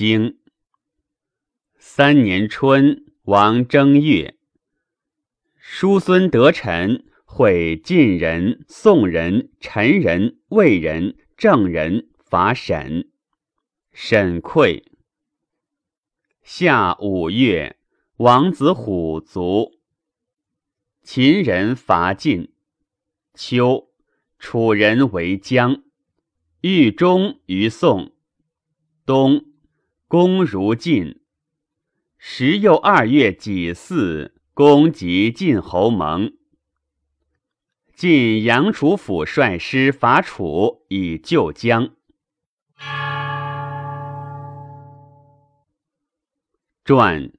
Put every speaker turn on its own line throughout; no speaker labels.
经三年春，王正月，叔孙得臣会晋人、宋人、陈人、魏人、郑人伐沈，沈溃。夏五月，王子虎卒。秦人伐晋。秋，楚人为将，豫中于宋。冬，公如晋。时又二月己巳，公即晋侯盟。晋阳楚府率师伐楚，以救江。传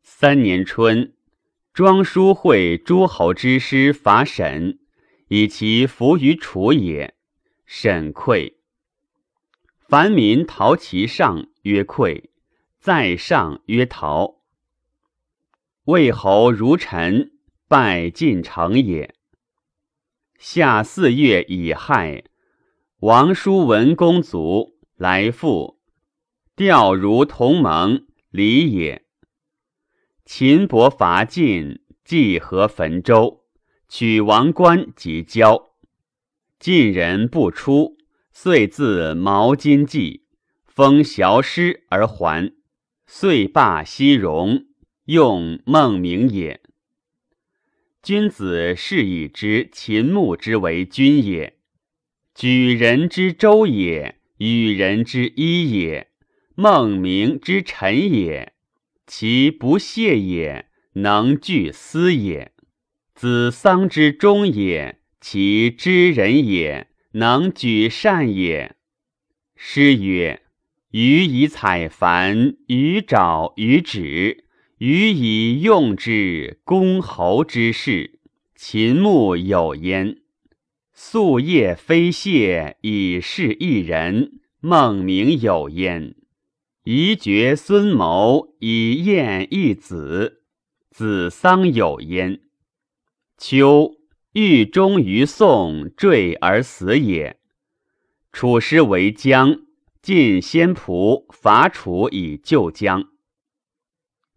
三年春，庄叔会诸侯之师伐沈，以其服于楚也。沈溃。凡民逃其上，曰溃；在上，曰逃。魏侯如臣，拜晋成也。夏四月乙亥，王叔文公卒，来复，调如同盟。礼也。秦伯伐晋，济河汾州，取王冠及交。晋人不出，遂自毛巾祭，封小师而还。遂罢西戎，用孟明也。君子是以知秦穆之为君也，举人之周也，与人之一也。孟明之臣也，其不懈也，能聚思也；子丧之忠也，其知人也，能举善也。诗曰：“予以采繁，予爪予止，予以用之。公侯之事，秦穆有焉。夙夜非谢以事一人，孟明有焉。”宜绝孙谋以燕一子，子桑有焉。秋，欲忠于宋坠而死也。楚师为将，晋先仆伐楚以救姜。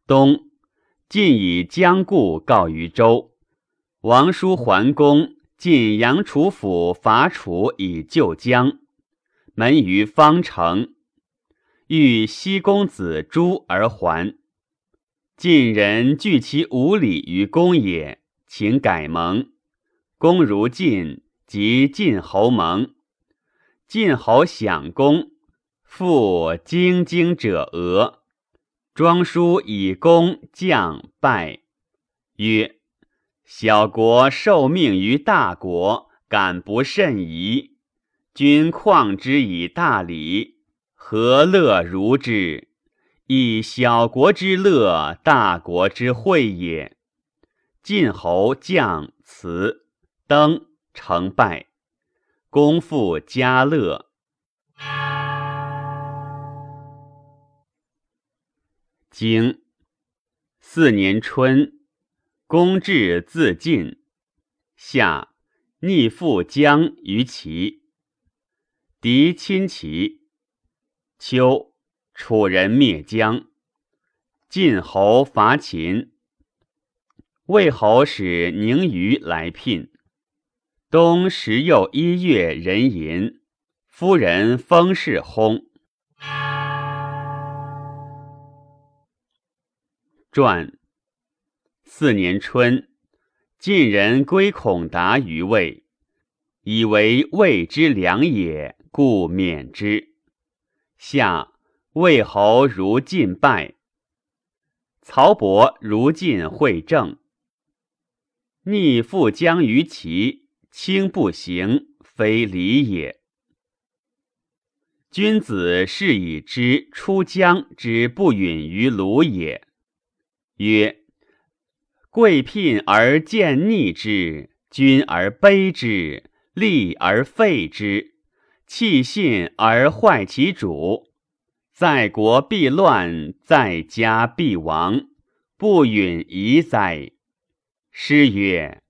冬，晋以姜故告于周。王叔桓公晋阳楚府伐楚以救姜，门于方城。欲西公子诛而还，晋人惧其无礼于公也，请改盟。公如晋，即晋侯盟。晋侯享公，复京京者俄。庄叔以公将拜，曰：“小国受命于大国，敢不甚疑？君况之以大礼。”何乐如之？以小国之乐，大国之惠也。晋侯将辞登成败，功复家乐。经四年春，公至自尽。夏，逆复姜于齐，敌亲齐。秋，楚人灭姜，晋侯伐秦。魏侯使宁于来聘。冬十又一月壬寅，夫人封氏薨。传四年春，晋人归孔达于魏，以为魏之良也，故免之。夏，魏侯如晋败。曹伯如晋会政。逆复将于齐，轻不行，非礼也。君子是以知出疆之不允于鲁也。曰：贵聘而见逆之，君而卑之，利而废之。弃信而坏其主，在国必乱，在家必亡，不允夷哉？诗曰：“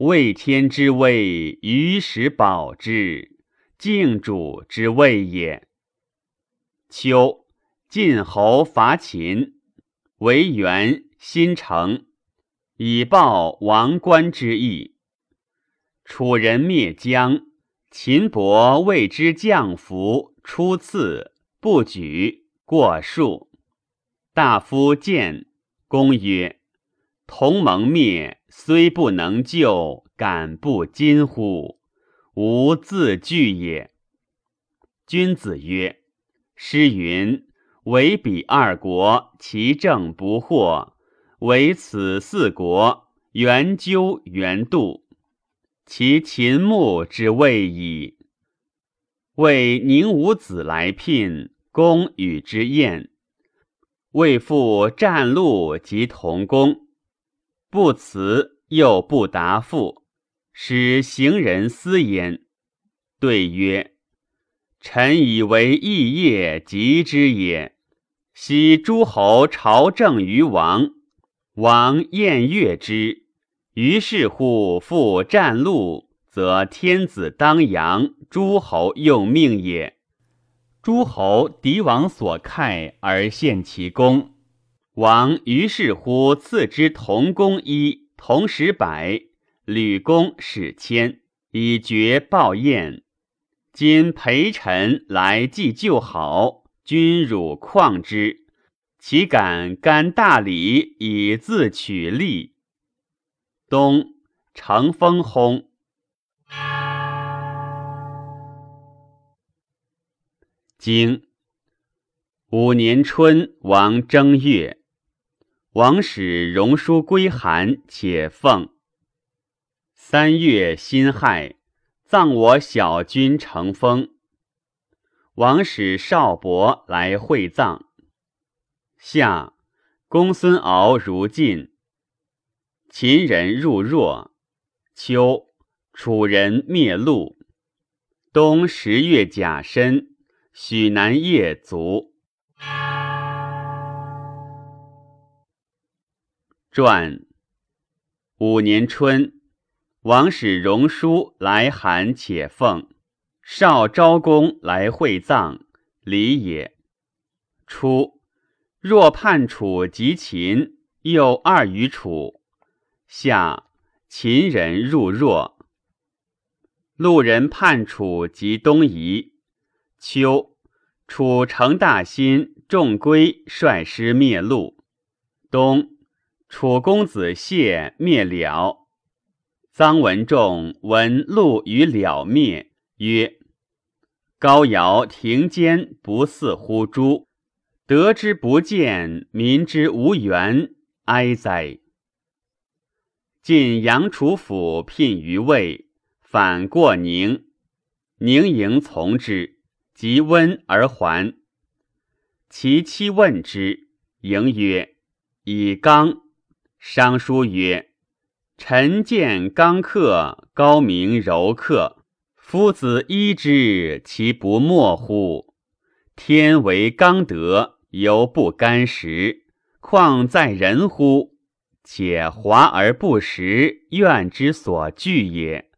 为天之威，于时保之，敬主之谓也。”秋，晋侯伐秦，为元新城，以报王官之意。楚人灭姜，秦伯谓之降服，初次不举，过数。大夫见，公曰：“同盟灭，虽不能救，敢不今乎？吾自惧也。”君子曰：“诗云。”唯彼二国，其政不惑；唯此四国，圆纠圆度，其秦穆之谓矣。为宁武子来聘，公与之宴，为复战路及同工，不辞又不答复，使行人思焉。对曰。臣以为异业及之也。昔诸侯朝政于王，王宴乐之。于是乎复战路，则天子当阳，诸侯用命也。诸侯敌王所慨而献其功，王于是乎赐之同工一，同时百，吕公使千，以绝报宴。今陪臣来祭旧好，君汝况之，岂敢干大礼以自取利？冬，乘风轰。经五年春，王正月，王使荣书归韩，且奉。三月辛亥。葬我小君成风，王使少伯来会葬。夏，公孙敖如晋。秦人入若。秋，楚人灭陆。冬十月甲申，许南夜卒。传五年春。王使荣书来函，且奉少昭公来会葬，礼也。初，若叛楚及秦，又二于楚。夏，秦人入若。路人叛楚及东夷。秋，楚成大心，众归，率师灭陆。冬，楚公子谢灭了。臧文仲闻陆与了灭，曰：“高尧庭间不似乎诸？得之不见，民之无缘，哀哉！”晋阳楚府聘于魏，反过宁，宁迎从之，即温而还。其妻问之，迎曰：“以刚。”商书曰。臣见刚克，高明柔克。夫子依之，其不莫乎？天为刚德，犹不甘时，况在人乎？且华而不实，怨之所惧也。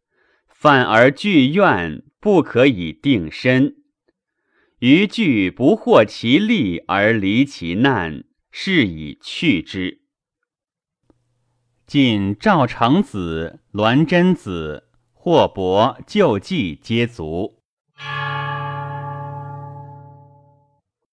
反而惧怨，不可以定身。余惧不获其利而离其难，是以去之。晋赵成子、栾真子、霍伯、救济皆卒。